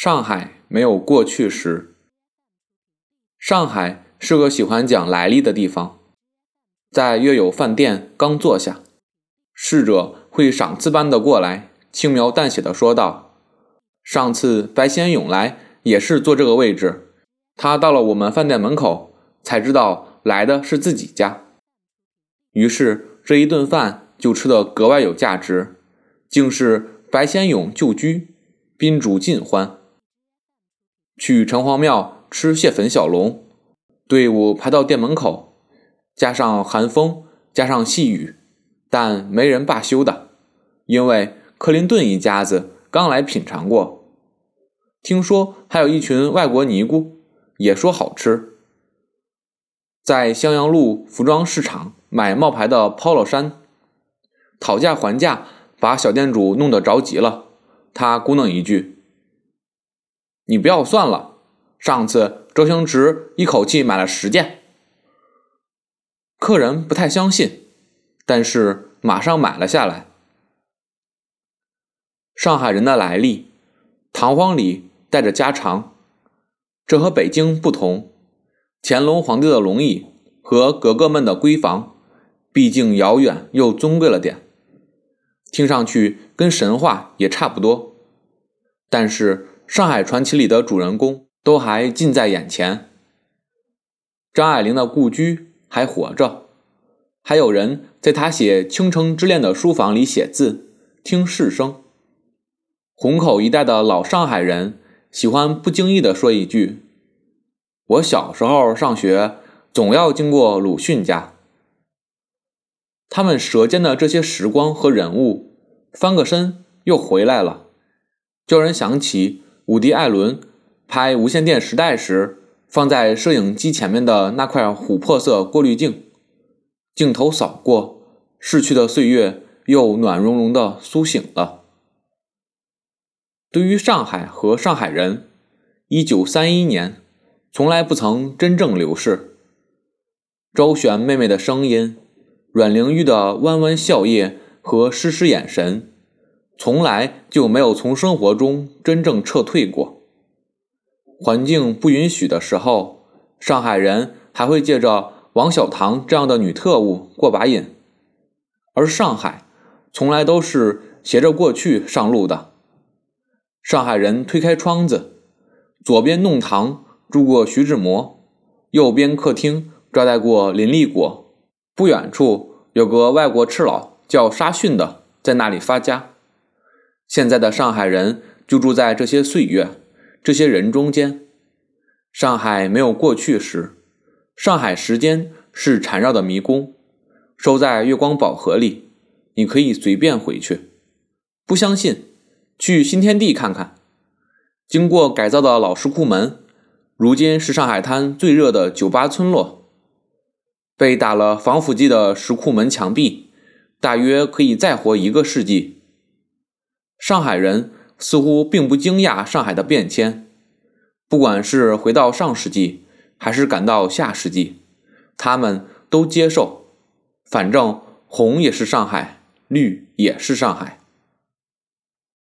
上海没有过去时。上海是个喜欢讲来历的地方，在约有饭店刚坐下，侍者会赏赐般的过来，轻描淡写的说道：“上次白先勇来也是坐这个位置，他到了我们饭店门口，才知道来的是自己家。于是这一顿饭就吃得格外有价值，竟是白先勇旧居，宾主尽欢。”去城隍庙吃蟹粉小笼，队伍排到店门口，加上寒风，加上细雨，但没人罢休的，因为克林顿一家子刚来品尝过，听说还有一群外国尼姑，也说好吃。在襄阳路服装市场买冒牌的 polo 衫，讨价还价，把小店主弄得着急了，他咕哝一句。你不要算了，上次周星驰一口气买了十件，客人不太相信，但是马上买了下来。上海人的来历，堂皇里带着家常，这和北京不同。乾隆皇帝的龙椅和格格们的闺房，毕竟遥远又尊贵了点，听上去跟神话也差不多，但是。上海传奇里的主人公都还近在眼前，张爱玲的故居还活着，还有人在她写《倾城之恋》的书房里写字、听市声。虹口一带的老上海人喜欢不经意地说一句：“我小时候上学总要经过鲁迅家。”他们舌尖的这些时光和人物，翻个身又回来了，叫人想起。伍迪·艾伦拍《无线电时代》时，放在摄影机前面的那块琥珀色过滤镜，镜头扫过，逝去的岁月又暖融融的苏醒了。对于上海和上海人，一九三一年从来不曾真正流逝。周璇妹妹的声音，阮玲玉的弯弯笑靥和湿湿眼神。从来就没有从生活中真正撤退过。环境不允许的时候，上海人还会借着王小棠这样的女特务过把瘾，而上海从来都是携着过去上路的。上海人推开窗子，左边弄堂住过徐志摩，右边客厅招待过林立果，不远处有个外国赤佬叫沙逊的，在那里发家。现在的上海人就住在这些岁月、这些人中间。上海没有过去时，上海时间是缠绕的迷宫，收在月光宝盒里，你可以随便回去。不相信，去新天地看看。经过改造的老石库门，如今是上海滩最热的酒吧村落。被打了防腐剂的石库门墙壁，大约可以再活一个世纪。上海人似乎并不惊讶上海的变迁，不管是回到上世纪，还是赶到下世纪，他们都接受。反正红也是上海，绿也是上海。